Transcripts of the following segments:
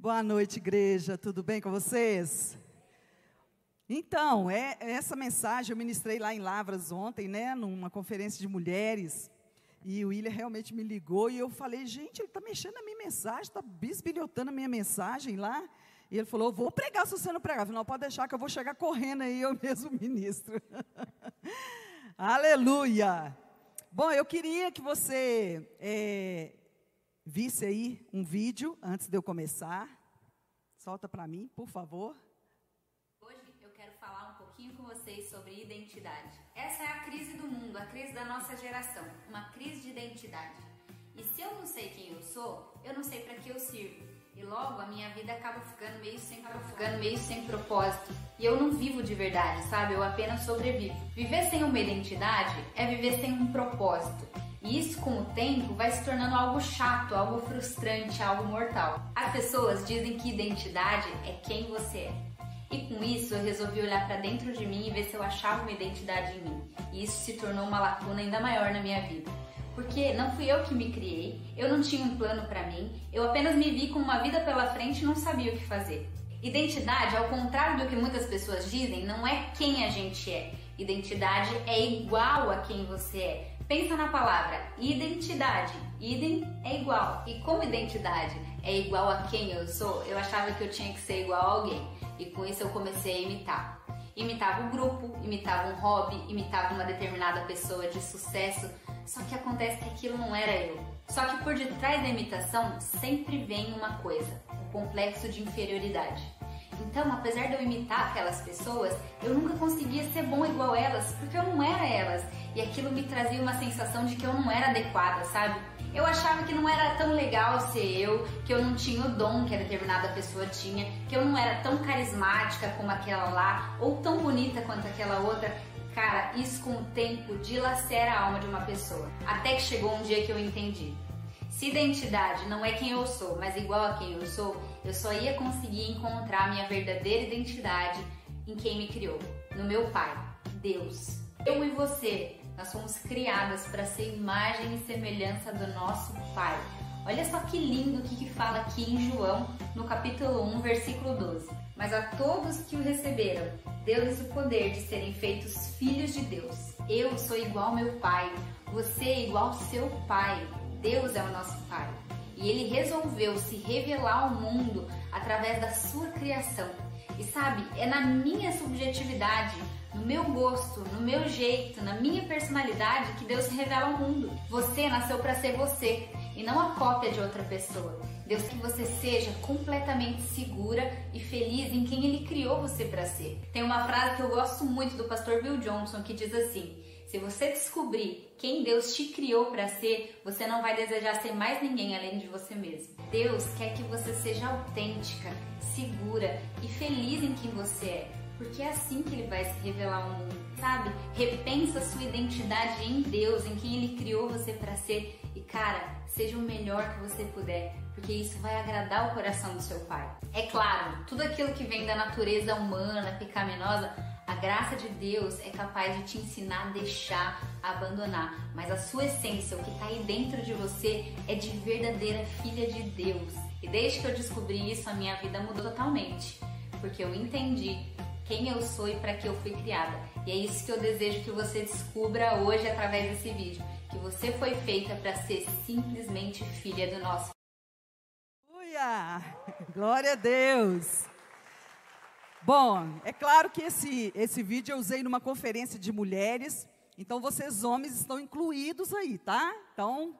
Boa noite, igreja. Tudo bem com vocês? Então, é, essa mensagem eu ministrei lá em Lavras ontem, né, numa conferência de mulheres. E o William realmente me ligou e eu falei, gente, ele está mexendo na minha mensagem, está bisbilhotando a minha mensagem lá. E ele falou, vou pregar se você não pregar. Eu falei, não, pode deixar que eu vou chegar correndo aí, eu mesmo ministro. Aleluia! Bom, eu queria que você é, visse aí um vídeo antes de eu começar. Solta para mim, por favor. Hoje eu quero falar um pouquinho com vocês sobre identidade. Essa é a crise do mundo, a crise da nossa geração, uma crise de identidade. E se eu não sei quem eu sou, eu não sei para que eu sirvo. E logo a minha vida acaba ficando meio sem acaba ficando meio sem propósito. E eu não vivo de verdade, sabe? Eu apenas sobrevivo. Viver sem uma identidade é viver sem um propósito. E isso, com o tempo, vai se tornando algo chato, algo frustrante, algo mortal. As pessoas dizem que identidade é quem você é. E com isso, eu resolvi olhar para dentro de mim e ver se eu achava uma identidade em mim. E isso se tornou uma lacuna ainda maior na minha vida. Porque não fui eu que me criei, eu não tinha um plano para mim, eu apenas me vi com uma vida pela frente e não sabia o que fazer. Identidade, ao contrário do que muitas pessoas dizem, não é quem a gente é. Identidade é igual a quem você é. Pensa na palavra identidade. Idem é igual. E como identidade é igual a quem eu sou, eu achava que eu tinha que ser igual a alguém. E com isso eu comecei a imitar. Imitava o grupo, imitava um hobby, imitava uma determinada pessoa de sucesso. Só que acontece que aquilo não era eu. Só que por detrás da imitação sempre vem uma coisa: o complexo de inferioridade. Então, apesar de eu imitar aquelas pessoas, eu nunca conseguia ser bom igual elas, porque eu não era elas. E aquilo me trazia uma sensação de que eu não era adequada, sabe? Eu achava que não era tão legal ser eu, que eu não tinha o dom que a determinada pessoa tinha, que eu não era tão carismática como aquela lá, ou tão bonita quanto aquela outra. Cara, isso com o tempo dilacera a alma de uma pessoa. Até que chegou um dia que eu entendi. Se identidade não é quem eu sou, mas igual a quem eu sou, eu só ia conseguir encontrar minha verdadeira identidade em quem me criou, no meu Pai, Deus. Eu e você, nós fomos criadas para ser imagem e semelhança do nosso Pai. Olha só que lindo o que, que fala aqui em João, no capítulo 1, versículo 12. Mas a todos que o receberam, deu-lhes o poder de serem feitos filhos de Deus. Eu sou igual ao meu Pai, você é igual ao seu Pai. Deus é o nosso Pai. E ele resolveu se revelar ao mundo através da sua criação. E sabe, é na minha subjetividade, no meu gosto, no meu jeito, na minha personalidade que Deus se revela ao mundo. Você nasceu para ser você e não a cópia de outra pessoa. Deus que você seja completamente segura e feliz em quem ele criou você para ser. Tem uma frase que eu gosto muito do pastor Bill Johnson que diz assim: se você descobrir quem Deus te criou para ser, você não vai desejar ser mais ninguém além de você mesmo. Deus quer que você seja autêntica, segura e feliz em quem você é, porque é assim que ele vai se revelar ao mundo, sabe? Repensa sua identidade em Deus, em quem ele criou você para ser e cara, seja o melhor que você puder, porque isso vai agradar o coração do seu pai. É claro, tudo aquilo que vem da natureza humana, pecaminosa, a graça de Deus é capaz de te ensinar a deixar, a abandonar, mas a sua essência, o que está aí dentro de você, é de verdadeira filha de Deus. E desde que eu descobri isso, a minha vida mudou totalmente, porque eu entendi quem eu sou e para que eu fui criada. E é isso que eu desejo que você descubra hoje através desse vídeo, que você foi feita para ser simplesmente filha do nosso. Aleluia! Glória a Deus! Bom, é claro que esse, esse vídeo eu usei numa conferência de mulheres, então vocês homens estão incluídos aí, tá? Então,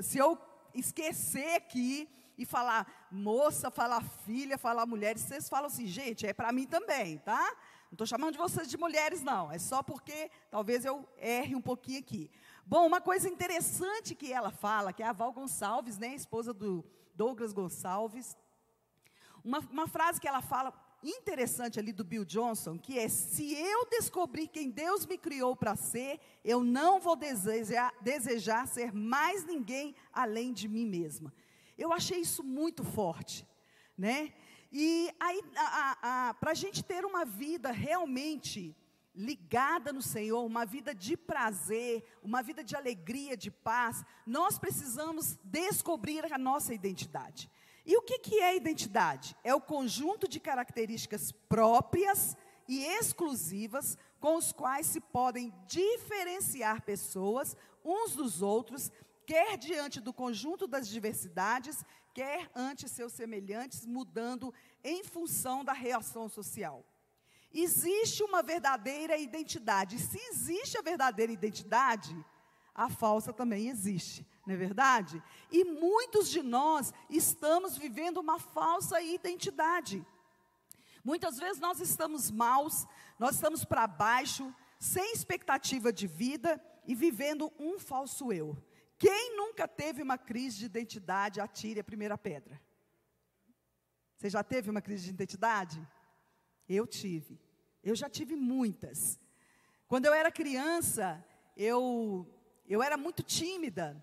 se eu esquecer aqui e falar moça, falar filha, falar mulheres, vocês falam assim, gente, é para mim também, tá? Não estou chamando de vocês de mulheres, não. É só porque talvez eu erre um pouquinho aqui. Bom, uma coisa interessante que ela fala, que é a Val Gonçalves, né, esposa do Douglas Gonçalves, uma, uma frase que ela fala interessante ali do Bill Johnson, que é: se eu descobrir quem Deus me criou para ser, eu não vou desejar, desejar ser mais ninguém além de mim mesma. Eu achei isso muito forte, né? E aí, para a gente ter uma vida realmente ligada no Senhor, uma vida de prazer, uma vida de alegria, de paz, nós precisamos descobrir a nossa identidade. E o que, que é identidade? É o conjunto de características próprias e exclusivas com os quais se podem diferenciar pessoas uns dos outros, quer diante do conjunto das diversidades, quer ante seus semelhantes, mudando em função da reação social. Existe uma verdadeira identidade. Se existe a verdadeira identidade, a falsa também existe, não é verdade? E muitos de nós estamos vivendo uma falsa identidade. Muitas vezes nós estamos maus, nós estamos para baixo, sem expectativa de vida e vivendo um falso eu. Quem nunca teve uma crise de identidade, atire a primeira pedra. Você já teve uma crise de identidade? Eu tive. Eu já tive muitas. Quando eu era criança, eu eu era muito tímida.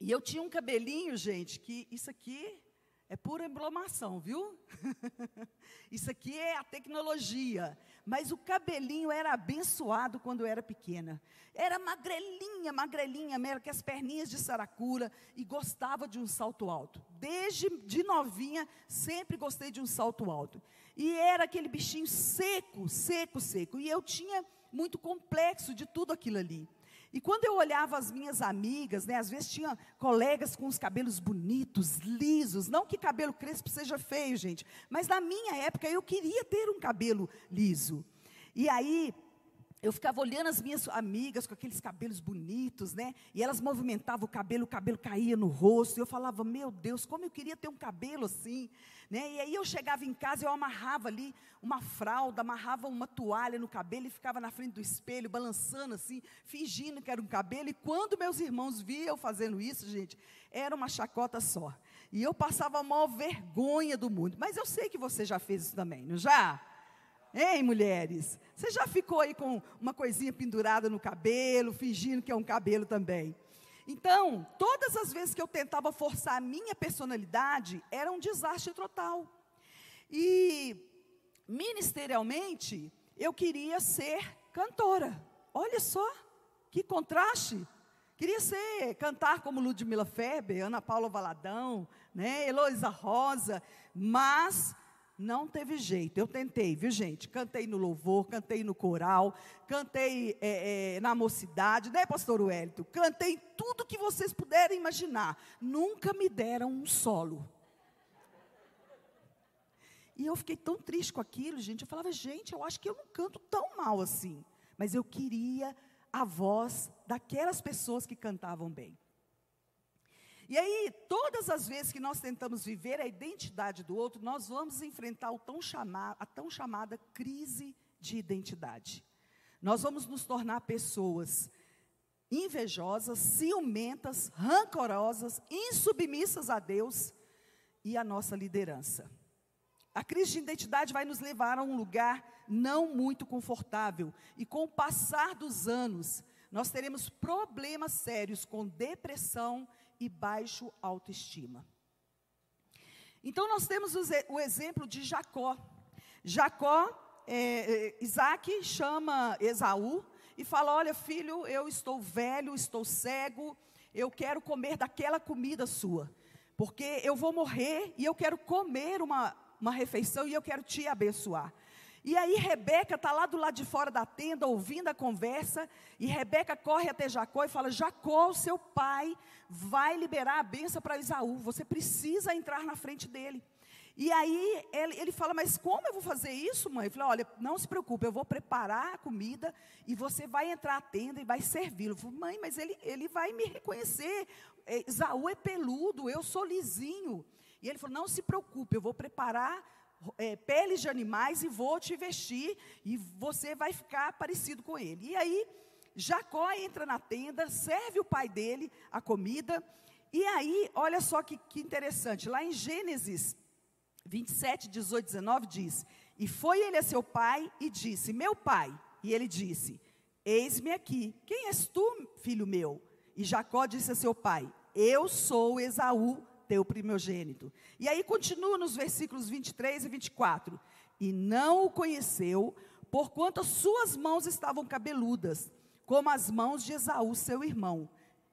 E eu tinha um cabelinho, gente, que isso aqui é pura emblomação, viu? Isso aqui é a tecnologia. Mas o cabelinho era abençoado quando eu era pequena. Era magrelinha, magrelinha mesmo, que as perninhas de saracura e gostava de um salto alto. Desde de novinha, sempre gostei de um salto alto. E era aquele bichinho seco, seco, seco. E eu tinha muito complexo de tudo aquilo ali. E quando eu olhava as minhas amigas, né, às vezes tinha colegas com os cabelos bonitos, lisos, não que cabelo crespo seja feio, gente, mas na minha época eu queria ter um cabelo liso. E aí eu ficava olhando as minhas amigas com aqueles cabelos bonitos, né? E elas movimentavam o cabelo, o cabelo caía no rosto. E eu falava, meu Deus, como eu queria ter um cabelo assim, né? E aí eu chegava em casa, eu amarrava ali uma fralda, amarrava uma toalha no cabelo e ficava na frente do espelho, balançando assim, fingindo que era um cabelo. E quando meus irmãos viam eu fazendo isso, gente, era uma chacota só. E eu passava a maior vergonha do mundo. Mas eu sei que você já fez isso também, não já? Hein, mulheres? Você já ficou aí com uma coisinha pendurada no cabelo, fingindo que é um cabelo também? Então, todas as vezes que eu tentava forçar a minha personalidade, era um desastre total. E, ministerialmente, eu queria ser cantora. Olha só, que contraste. Queria ser, cantar como Ludmila Feber, Ana Paula Valadão, né, Heloísa Rosa, mas não teve jeito. Eu tentei, viu, gente? Cantei no louvor, cantei no coral, cantei é, é, na mocidade, né, pastor Wellington? Cantei tudo que vocês puderem imaginar. Nunca me deram um solo. E eu fiquei tão triste com aquilo, gente. Eu falava, gente, eu acho que eu não canto tão mal assim. Mas eu queria a voz daquelas pessoas que cantavam bem. E aí, todas as vezes que nós tentamos viver a identidade do outro, nós vamos enfrentar tão chamar, a tão chamada crise de identidade. Nós vamos nos tornar pessoas invejosas, ciumentas, rancorosas, insubmissas a Deus e à nossa liderança. A crise de identidade vai nos levar a um lugar não muito confortável, e com o passar dos anos, nós teremos problemas sérios com depressão e baixo autoestima. Então nós temos o, exemplo de Jacó. Jacó, é, é, Isaac chama Esaú e fala: Olha, filho, eu estou velho, estou cego, eu quero comer daquela comida sua, porque eu vou morrer e eu quero comer uma, uma refeição e eu quero te abençoar. E aí Rebeca está lá do lado de fora da tenda, ouvindo a conversa, e Rebeca corre até Jacó e fala: Jacó, seu pai, vai liberar a benção para Isaú, você precisa entrar na frente dele. E aí ele, ele fala, mas como eu vou fazer isso, mãe? Eu falei, olha, não se preocupe, eu vou preparar a comida e você vai entrar à tenda e vai servi-lo. Mãe, mas ele, ele vai me reconhecer. Isaú é peludo, eu sou lisinho. E ele falou, não se preocupe, eu vou preparar é, peles de animais e vou te vestir e você vai ficar parecido com ele. E aí, Jacó entra na tenda, serve o pai dele a comida, e aí, olha só que, que interessante, lá em Gênesis 27, 18, 19 diz: E foi ele a seu pai e disse: Meu pai. E ele disse: Eis-me aqui, quem és tu, filho meu? E Jacó disse a seu pai: Eu sou Esaú, teu primogênito. E aí continua nos versículos 23 e 24. E não o conheceu, porquanto as suas mãos estavam cabeludas, como as mãos de Esaú, seu irmão.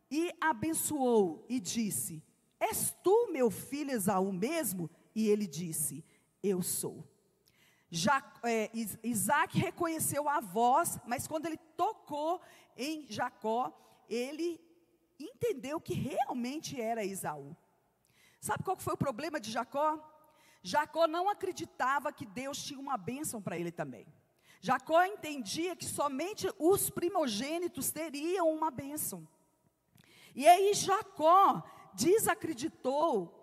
E abençoou e disse: És tu meu filho Esaú mesmo? E ele disse: Eu sou. Já, é, Isaac reconheceu a voz, mas quando ele tocou em Jacó, ele entendeu que realmente era Esaú. Sabe qual foi o problema de Jacó? Jacó não acreditava que Deus tinha uma bênção para ele também. Jacó entendia que somente os primogênitos teriam uma bênção. E aí Jacó desacreditou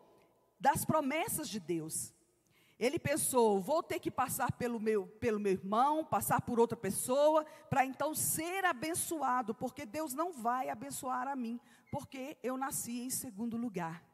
das promessas de Deus. Ele pensou: vou ter que passar pelo meu, pelo meu irmão, passar por outra pessoa, para então ser abençoado, porque Deus não vai abençoar a mim, porque eu nasci em segundo lugar.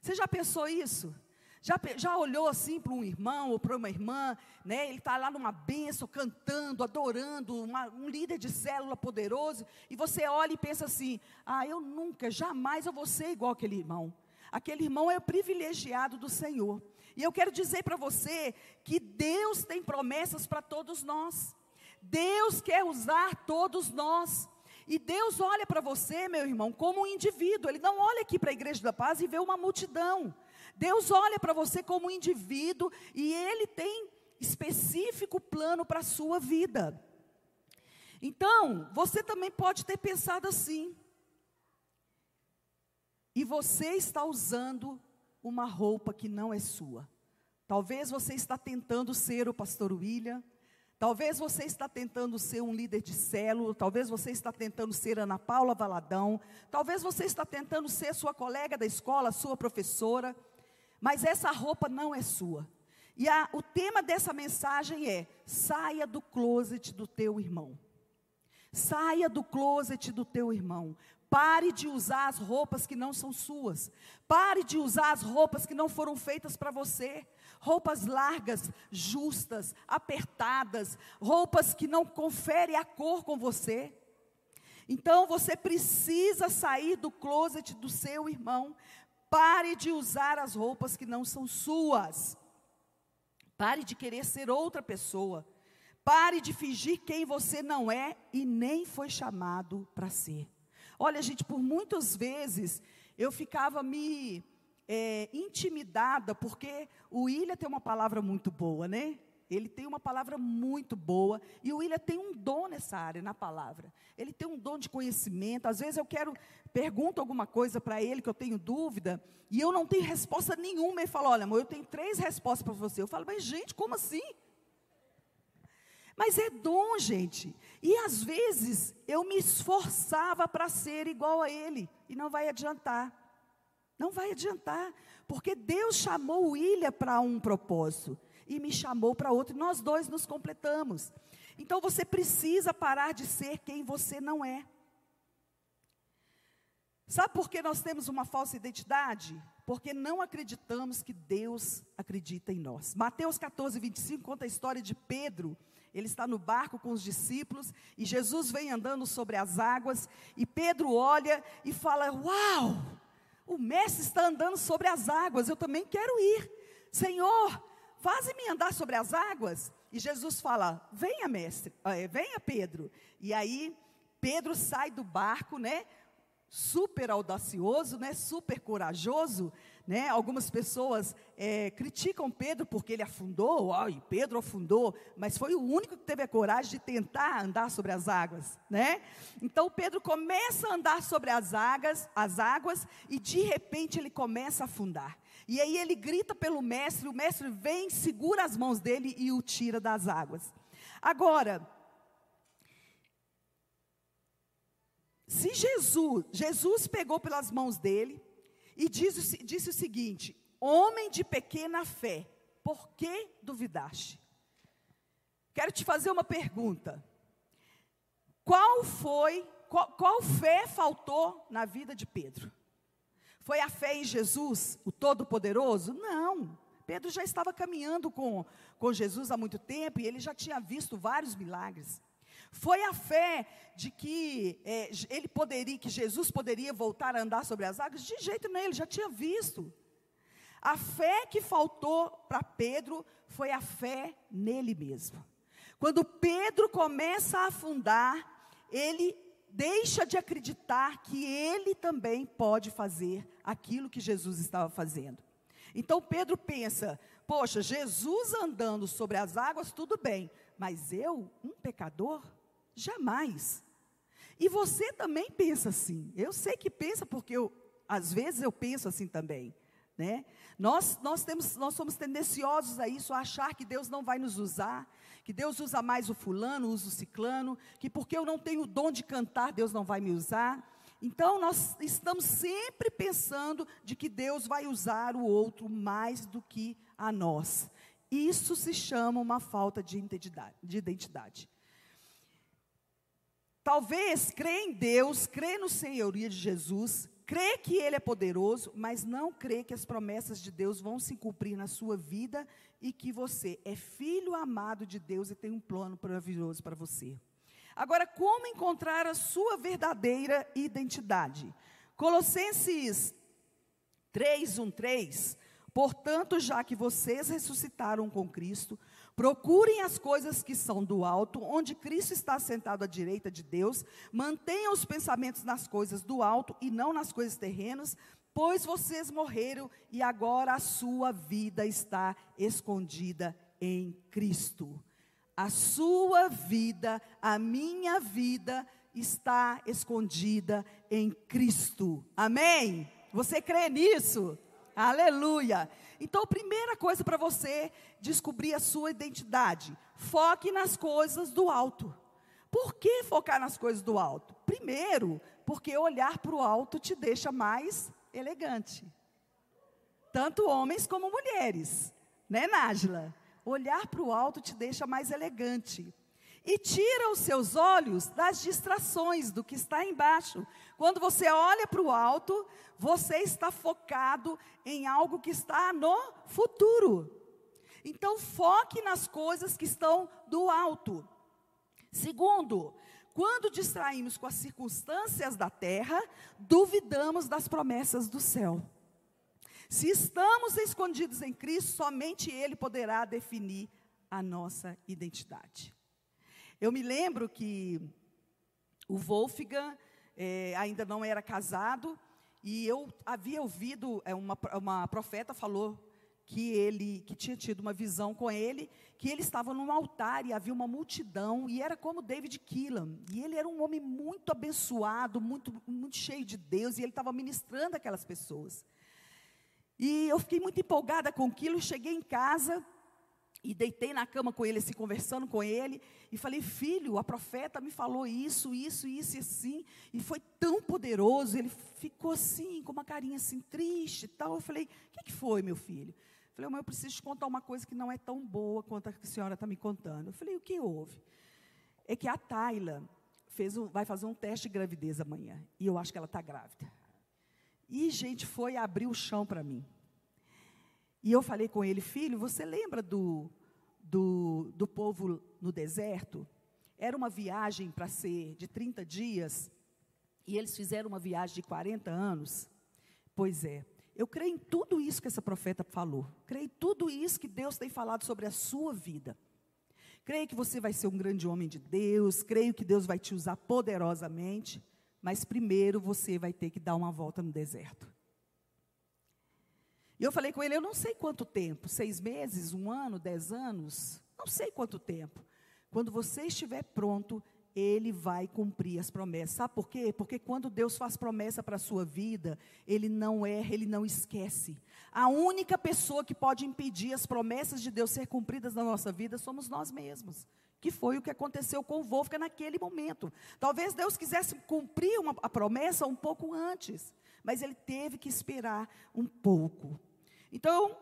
Você já pensou isso? Já, já olhou assim para um irmão ou para uma irmã, né? Ele está lá numa benção, cantando, adorando, uma, um líder de célula poderoso, e você olha e pensa assim: ah, eu nunca, jamais eu vou ser igual aquele irmão. Aquele irmão é o privilegiado do Senhor. E eu quero dizer para você que Deus tem promessas para todos nós. Deus quer usar todos nós. E Deus olha para você, meu irmão, como um indivíduo. Ele não olha aqui para a igreja da paz e vê uma multidão. Deus olha para você como um indivíduo e Ele tem específico plano para a sua vida. Então, você também pode ter pensado assim. E você está usando uma roupa que não é sua. Talvez você está tentando ser o pastor William, Talvez você está tentando ser um líder de célula, talvez você está tentando ser Ana Paula Valadão, talvez você está tentando ser sua colega da escola, sua professora, mas essa roupa não é sua. E a, o tema dessa mensagem é: saia do closet do teu irmão. Saia do closet do teu irmão. Pare de usar as roupas que não são suas. Pare de usar as roupas que não foram feitas para você. Roupas largas, justas, apertadas, roupas que não conferem a cor com você. Então você precisa sair do closet do seu irmão Pare de usar as roupas que não são suas. Pare de querer ser outra pessoa. Pare de fingir quem você não é e nem foi chamado para ser. Olha, gente, por muitas vezes eu ficava me é, intimidada, porque o William tem uma palavra muito boa, né? Ele tem uma palavra muito boa e o William tem um dom nessa área, na palavra. Ele tem um dom de conhecimento. Às vezes eu quero, pergunto alguma coisa para ele que eu tenho dúvida e eu não tenho resposta nenhuma. Ele fala: Olha, amor, eu tenho três respostas para você. Eu falo: Mas, gente, como assim? Mas é dom, gente. E às vezes eu me esforçava para ser igual a ele e não vai adiantar. Não vai adiantar, porque Deus chamou o William para um propósito e me chamou para outro, e nós dois nos completamos. Então você precisa parar de ser quem você não é. Sabe por que nós temos uma falsa identidade? Porque não acreditamos que Deus acredita em nós. Mateus 14, 25 conta a história de Pedro. Ele está no barco com os discípulos e Jesus vem andando sobre as águas. E Pedro olha e fala: Uau, o mestre está andando sobre as águas, eu também quero ir. Senhor, faze-me andar sobre as águas. E Jesus fala: Venha, mestre, é, venha, Pedro. E aí, Pedro sai do barco, né? Super audacioso, né? Super corajoso, né? Algumas pessoas é, criticam Pedro porque ele afundou, ai, Pedro afundou, mas foi o único que teve a coragem de tentar andar sobre as águas, né? Então Pedro começa a andar sobre as águas, as águas, e de repente ele começa a afundar. E aí ele grita pelo mestre, o mestre vem, segura as mãos dele e o tira das águas. Agora, se Jesus, Jesus pegou pelas mãos dele e disse, disse o seguinte: Homem de pequena fé, por que duvidaste? Quero te fazer uma pergunta. Qual foi, qual, qual fé faltou na vida de Pedro? Foi a fé em Jesus, o Todo-Poderoso? Não. Pedro já estava caminhando com, com Jesus há muito tempo e ele já tinha visto vários milagres. Foi a fé de que é, ele poderia, que Jesus poderia voltar a andar sobre as águas? De jeito nenhum, ele já tinha visto. A fé que faltou para Pedro foi a fé nele mesmo. Quando Pedro começa a afundar, ele deixa de acreditar que ele também pode fazer aquilo que Jesus estava fazendo. Então Pedro pensa: poxa, Jesus andando sobre as águas, tudo bem, mas eu, um pecador, jamais. E você também pensa assim. Eu sei que pensa porque eu, às vezes eu penso assim também. Né? Nós, nós, temos, nós somos tendenciosos a isso, a achar que Deus não vai nos usar, que Deus usa mais o fulano, usa o ciclano, que porque eu não tenho o dom de cantar, Deus não vai me usar. Então nós estamos sempre pensando de que Deus vai usar o outro mais do que a nós. Isso se chama uma falta de identidade. De identidade. Talvez crê em Deus, crê no senhoria de Jesus, crê que Ele é poderoso, mas não crê que as promessas de Deus vão se cumprir na sua vida e que você é filho amado de Deus e tem um plano maravilhoso para você. Agora, como encontrar a sua verdadeira identidade? Colossenses 3, 1, 3. Portanto, já que vocês ressuscitaram com Cristo, Procurem as coisas que são do alto, onde Cristo está sentado à direita de Deus. Mantenham os pensamentos nas coisas do alto e não nas coisas terrenas, pois vocês morreram e agora a sua vida está escondida em Cristo. A sua vida, a minha vida está escondida em Cristo. Amém? Você crê nisso? Aleluia. Então, primeira coisa para você descobrir a sua identidade: foque nas coisas do alto. Por que focar nas coisas do alto? Primeiro, porque olhar para o alto te deixa mais elegante. Tanto homens como mulheres, né, Nájila? Olhar para o alto te deixa mais elegante e tira os seus olhos das distrações do que está embaixo. Quando você olha para o alto, você está focado em algo que está no futuro. Então, foque nas coisas que estão do alto. Segundo, quando distraímos com as circunstâncias da terra, duvidamos das promessas do céu. Se estamos escondidos em Cristo, somente Ele poderá definir a nossa identidade. Eu me lembro que o Wolfgang é, ainda não era casado e eu havia ouvido é, uma, uma profeta falou que ele que tinha tido uma visão com ele que ele estava num altar e havia uma multidão e era como David Keelan. E ele era um homem muito abençoado muito muito cheio de Deus e ele estava ministrando aquelas pessoas. E eu fiquei muito empolgada com aquilo cheguei em casa e deitei na cama com ele, assim, conversando com ele, e falei, filho, a profeta me falou isso, isso, isso e assim, e foi tão poderoso, ele ficou assim, com uma carinha assim, triste e tal. Eu falei, o que, que foi, meu filho? Eu falei, mãe, eu preciso te contar uma coisa que não é tão boa quanto a que a senhora está me contando. Eu falei, o que houve? É que a Tayla fez um, vai fazer um teste de gravidez amanhã, e eu acho que ela está grávida. E, gente, foi abrir o chão para mim. E eu falei com ele, filho, você lembra do, do, do povo no deserto? Era uma viagem para ser de 30 dias, e eles fizeram uma viagem de 40 anos. Pois é, eu creio em tudo isso que essa profeta falou. Creio em tudo isso que Deus tem falado sobre a sua vida. Creio que você vai ser um grande homem de Deus, creio que Deus vai te usar poderosamente, mas primeiro você vai ter que dar uma volta no deserto. E eu falei com ele, eu não sei quanto tempo, seis meses, um ano, dez anos, não sei quanto tempo. Quando você estiver pronto, ele vai cumprir as promessas. Sabe por quê? Porque quando Deus faz promessa para a sua vida, ele não erra, ele não esquece. A única pessoa que pode impedir as promessas de Deus ser cumpridas na nossa vida somos nós mesmos. Que foi o que aconteceu com o Wolfgang naquele momento. Talvez Deus quisesse cumprir uma, a promessa um pouco antes, mas ele teve que esperar um pouco. Então,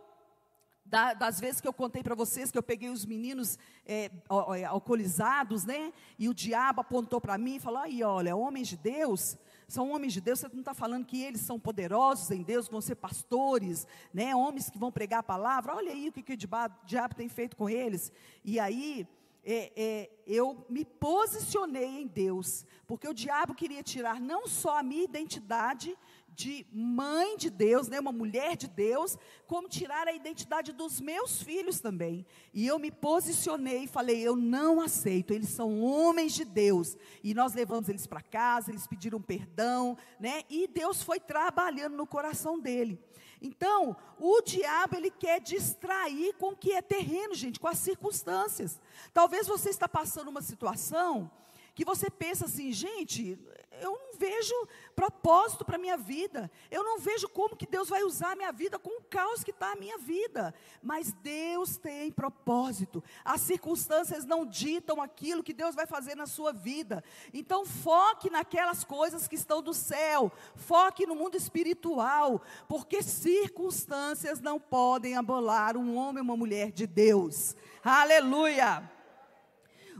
da, das vezes que eu contei para vocês que eu peguei os meninos é, é alcoolizados, né? E o diabo apontou para mim e falou: aí, olha, homens de Deus, são homens de Deus, você não está falando que eles são poderosos em Deus, vão ser pastores, né? Homens que vão pregar a palavra, olha aí o que, que o diabo, tem feito com eles. E aí, é, é, eu me posicionei em Deus, porque o diabo queria tirar não só a minha identidade, de mãe de Deus, né, uma mulher de Deus, como tirar a identidade dos meus filhos também. E eu me posicionei e falei: eu não aceito, eles são homens de Deus. E nós levamos eles para casa, eles pediram perdão, né, e Deus foi trabalhando no coração dele. Então, o diabo ele quer distrair com o que é terreno, gente, com as circunstâncias. Talvez você está passando uma situação que você pensa assim, gente, eu não vejo propósito para a minha vida. Eu não vejo como que Deus vai usar a minha vida com o caos que está a minha vida. Mas Deus tem propósito. As circunstâncias não ditam aquilo que Deus vai fazer na sua vida. Então foque naquelas coisas que estão do céu. Foque no mundo espiritual. Porque circunstâncias não podem abolar um homem ou uma mulher de Deus. Aleluia!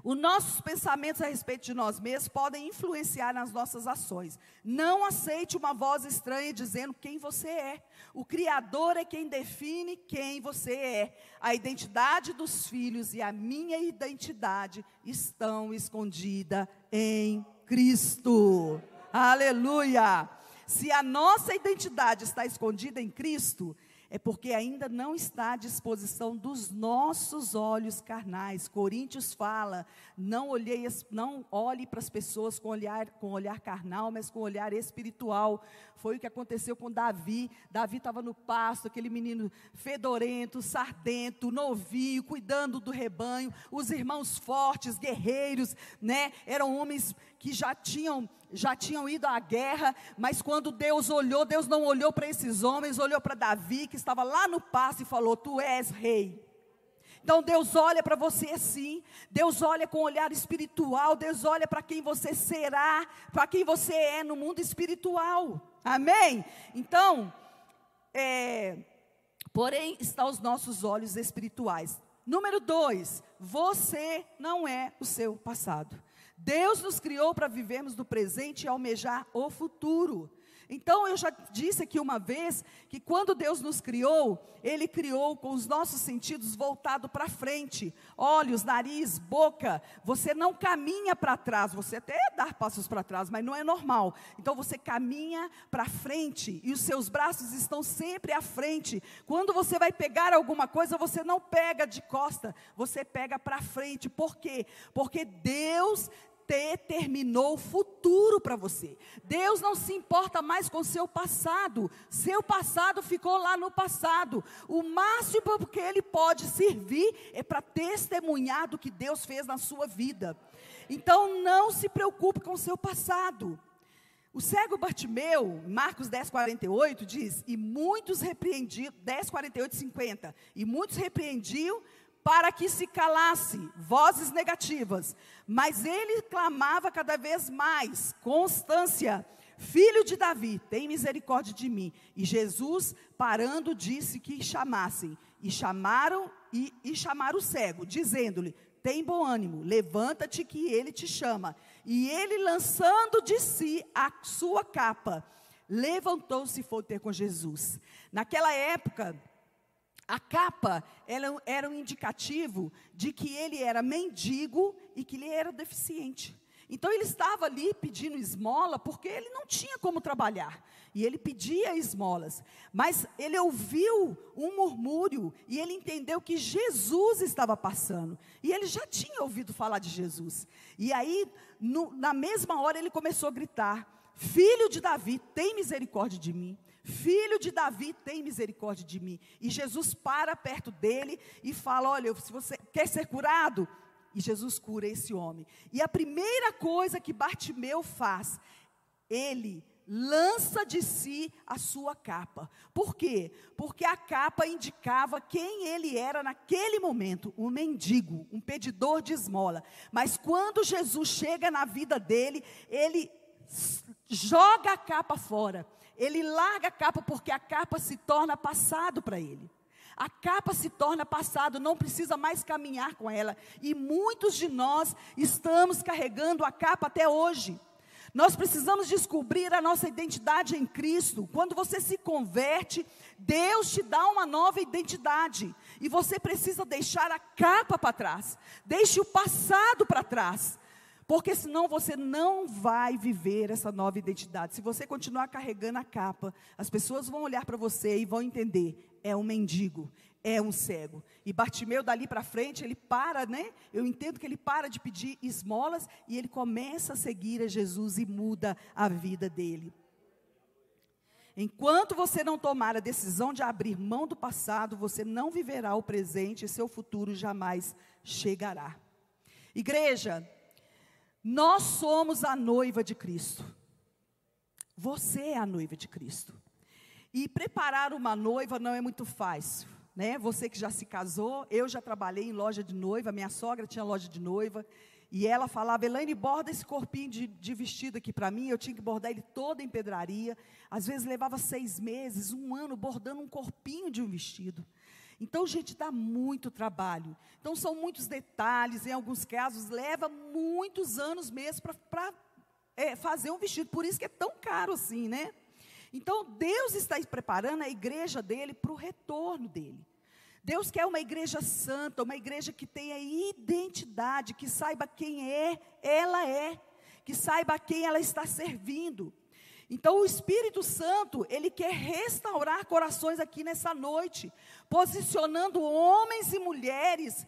Os nossos pensamentos a respeito de nós mesmos podem influenciar nas nossas ações. Não aceite uma voz estranha dizendo quem você é. O Criador é quem define quem você é. A identidade dos filhos e a minha identidade estão escondidas em Cristo. Aleluia! Se a nossa identidade está escondida em Cristo, é porque ainda não está à disposição dos nossos olhos carnais. Coríntios fala: não, olhei, não olhe para as pessoas com olhar, com olhar carnal, mas com olhar espiritual. Foi o que aconteceu com Davi. Davi estava no pasto, aquele menino fedorento, sardento, novinho, cuidando do rebanho. Os irmãos fortes, guerreiros, né? Eram homens que já tinham já tinham ido à guerra, mas quando Deus olhou, Deus não olhou para esses homens, olhou para Davi, que estava lá no pasto, e falou: Tu és rei. Então Deus olha para você assim, Deus olha com um olhar espiritual, Deus olha para quem você será, para quem você é no mundo espiritual. Amém? Então, é, porém, está os nossos olhos espirituais. Número dois, você não é o seu passado. Deus nos criou para vivermos do presente e almejar o futuro. Então, eu já disse aqui uma vez que quando Deus nos criou, Ele criou com os nossos sentidos voltados para frente, olhos, nariz, boca. Você não caminha para trás, você até dá passos para trás, mas não é normal. Então, você caminha para frente e os seus braços estão sempre à frente. Quando você vai pegar alguma coisa, você não pega de costa, você pega para frente. Por quê? Porque Deus determinou o futuro para você. Deus não se importa mais com seu passado. Seu passado ficou lá no passado. O máximo que ele pode servir é para testemunhar do que Deus fez na sua vida. Então não se preocupe com seu passado. O cego Bartimeu, Marcos 10, 48, diz: E muitos repreendiam, 10, 48, 50. E muitos repreendiam para que se calasse, vozes negativas. Mas ele clamava cada vez mais, constância, filho de Davi, tem misericórdia de mim. E Jesus, parando, disse que chamassem. E chamaram e, e chamaram o cego, dizendo-lhe: Tem bom ânimo, levanta-te que ele te chama. E ele, lançando de si a sua capa, levantou-se e foi ter com Jesus. Naquela época, a capa era, era um indicativo de que ele era mendigo e que ele era deficiente. Então ele estava ali pedindo esmola porque ele não tinha como trabalhar. E ele pedia esmolas. Mas ele ouviu um murmúrio e ele entendeu que Jesus estava passando. E ele já tinha ouvido falar de Jesus. E aí, no, na mesma hora, ele começou a gritar: Filho de Davi, tem misericórdia de mim. Filho de Davi, tem misericórdia de mim. E Jesus para perto dele e fala: Olha, se você quer ser curado, e Jesus cura esse homem. E a primeira coisa que Bartimeu faz, ele lança de si a sua capa. Por quê? Porque a capa indicava quem ele era naquele momento, um mendigo, um pedidor de esmola. Mas quando Jesus chega na vida dele, ele joga a capa fora ele larga a capa porque a capa se torna passado para ele. A capa se torna passado, não precisa mais caminhar com ela. E muitos de nós estamos carregando a capa até hoje. Nós precisamos descobrir a nossa identidade em Cristo. Quando você se converte, Deus te dá uma nova identidade. E você precisa deixar a capa para trás. Deixe o passado para trás. Porque senão você não vai viver essa nova identidade. Se você continuar carregando a capa, as pessoas vão olhar para você e vão entender: é um mendigo, é um cego. E Bartimeu dali para frente, ele para, né? Eu entendo que ele para de pedir esmolas e ele começa a seguir a Jesus e muda a vida dele. Enquanto você não tomar a decisão de abrir mão do passado, você não viverá o presente e seu futuro jamais chegará. Igreja, nós somos a noiva de Cristo. Você é a noiva de Cristo. E preparar uma noiva não é muito fácil, né? Você que já se casou, eu já trabalhei em loja de noiva, minha sogra tinha loja de noiva. E ela falava, Elaine, borda esse corpinho de, de vestido aqui para mim. Eu tinha que bordar ele todo em pedraria. Às vezes levava seis meses, um ano, bordando um corpinho de um vestido. Então, gente, dá muito trabalho. Então, são muitos detalhes. Em alguns casos, leva muitos anos mesmo para é, fazer um vestido. Por isso que é tão caro assim, né? Então, Deus está preparando a igreja dele para o retorno dele. Deus quer uma igreja santa, uma igreja que tenha identidade, que saiba quem é, ela é, que saiba a quem ela está servindo. Então o Espírito Santo, ele quer restaurar corações aqui nessa noite, posicionando homens e mulheres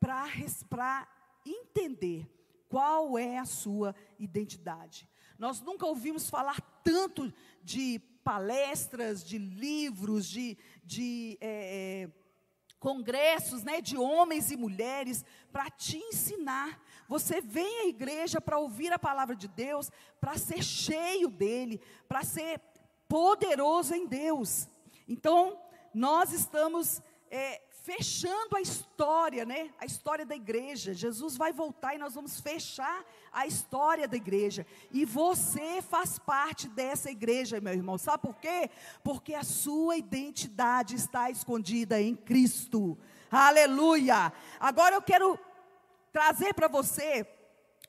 para entender qual é a sua identidade. Nós nunca ouvimos falar tanto de palestras, de livros, de, de é, congressos né, de homens e mulheres para te ensinar. Você vem à igreja para ouvir a palavra de Deus, para ser cheio dele, para ser poderoso em Deus. Então, nós estamos é, fechando a história, né? A história da igreja. Jesus vai voltar e nós vamos fechar a história da igreja. E você faz parte dessa igreja, meu irmão. Sabe por quê? Porque a sua identidade está escondida em Cristo. Aleluia! Agora eu quero trazer para você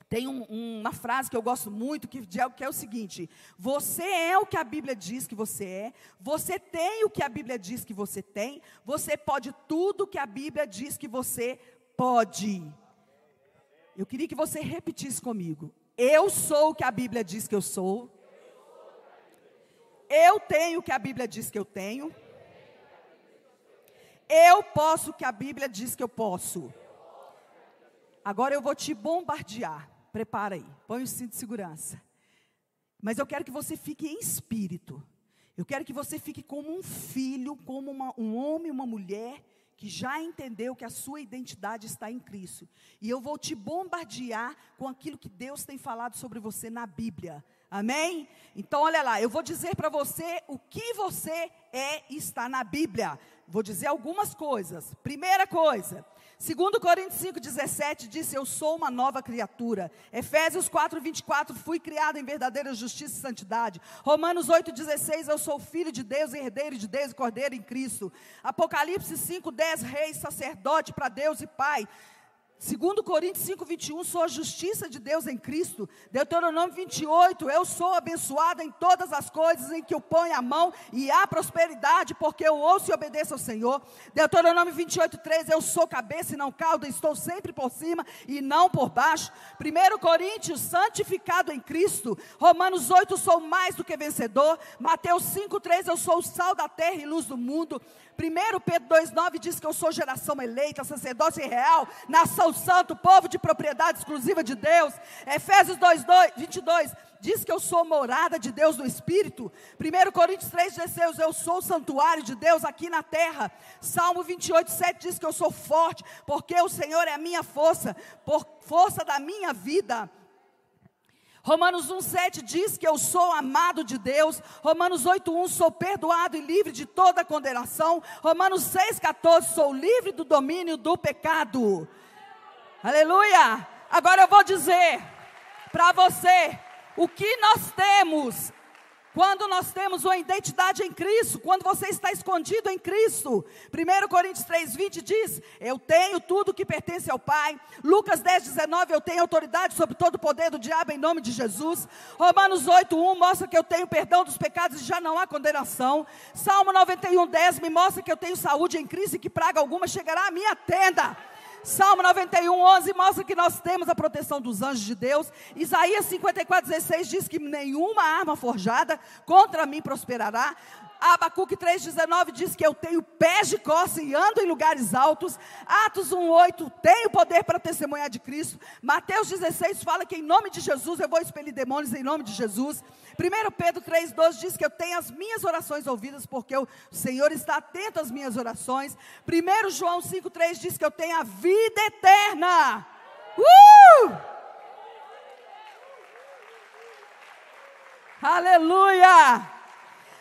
tem um, uma frase que eu gosto muito, que, que é o seguinte: Você é o que a Bíblia diz que você é, você tem o que a Bíblia diz que você tem, você pode tudo que a Bíblia diz que você pode. Eu queria que você repetisse comigo: Eu sou o que a Bíblia diz que eu sou, eu tenho o que a Bíblia diz que eu tenho, eu posso o que a Bíblia diz que eu posso. Agora eu vou te bombardear. Prepara aí, põe o cinto de segurança. Mas eu quero que você fique em espírito. Eu quero que você fique como um filho, como uma, um homem, uma mulher que já entendeu que a sua identidade está em Cristo. E eu vou te bombardear com aquilo que Deus tem falado sobre você na Bíblia. Amém? Então, olha lá, eu vou dizer para você o que você é e está na Bíblia. Vou dizer algumas coisas. Primeira coisa, Segundo Coríntios 5,17 disse, eu sou uma nova criatura. Efésios 4, 24, fui criado em verdadeira justiça e santidade. Romanos 8, 16, eu sou filho de Deus, herdeiro de Deus e cordeiro em Cristo. Apocalipse 5, 10, rei, sacerdote para Deus e Pai. Segundo Coríntios 5, 21, sou a justiça de Deus em Cristo. Deuteronômio 28, eu sou abençoada em todas as coisas em que eu ponho a mão e há prosperidade, porque eu ouço e obedeço ao Senhor. Deuteronômio 28, 3, eu sou cabeça e não cauda, estou sempre por cima e não por baixo. 1 Coríntios, santificado em Cristo. Romanos 8, sou mais do que vencedor. Mateus 5, 3, eu sou o sal da terra e luz do mundo. 1 Pedro 2,9 diz que eu sou geração eleita, sacerdócio real, nação santo, povo de propriedade exclusiva de Deus. Efésios 2, 2, 22 diz que eu sou morada de Deus no Espírito. 1 Coríntios 3,16, eu sou o santuário de Deus aqui na terra. Salmo 28, 7 diz que eu sou forte, porque o Senhor é a minha força, por força da minha vida. Romanos 1,7 diz que eu sou amado de Deus. Romanos 8,1 sou perdoado e livre de toda condenação. Romanos 6,14 sou livre do domínio do pecado. Aleluia! Agora eu vou dizer para você o que nós temos quando nós temos uma identidade em Cristo, quando você está escondido em Cristo. 1 Coríntios 3,20 diz: Eu tenho tudo que pertence ao Pai. Lucas 10,19, eu tenho autoridade sobre todo o poder do diabo em nome de Jesus. Romanos 8,1 mostra que eu tenho perdão dos pecados e já não há condenação. Salmo 91,10 me mostra que eu tenho saúde em Cristo e que praga alguma chegará à minha tenda. Salmo 91, 11 mostra que nós temos a proteção dos anjos de Deus. Isaías 54, 16 diz que nenhuma arma forjada contra mim prosperará. Abacuque 3,19 diz que eu tenho pés de costa e ando em lugares altos. Atos 1,8 tenho poder para testemunhar de Cristo. Mateus 16 fala que em nome de Jesus eu vou expelir demônios em nome de Jesus. 1 Pedro 3,12 diz que eu tenho as minhas orações ouvidas, porque o Senhor está atento às minhas orações. 1 João 5,3 diz que eu tenho a vida eterna. Uh! Aleluia!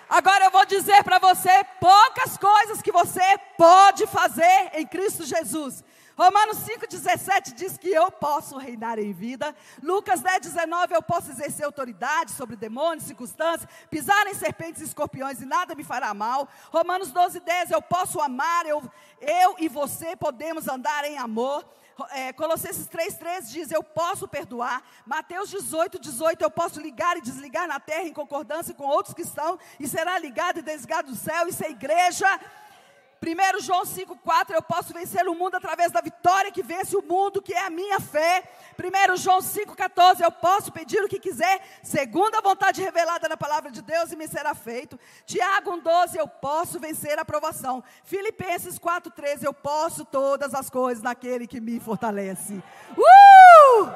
Agora eu vou dizer para você poucas coisas que você pode fazer em Cristo Jesus. Romanos 5,17 diz que eu posso reinar em vida. Lucas 10,19 eu posso exercer autoridade sobre demônios, circunstâncias, pisar em serpentes e escorpiões e nada me fará mal. Romanos 12,10 eu posso amar, eu, eu e você podemos andar em amor é, Colossenses 3,13 diz: Eu posso perdoar. Mateus 18, 18, eu posso ligar e desligar na terra em concordância com outros que estão, e será ligado e desligado do céu. Isso é igreja. 1 João 5,4, eu posso vencer o mundo através da vitória que vence o mundo, que é a minha fé. 1 João 5,14, eu posso pedir o que quiser, segundo a vontade revelada na palavra de Deus, e me será feito. Tiago 1,12, eu posso vencer a aprovação. Filipenses 4,13, eu posso todas as coisas naquele que me fortalece. Uh!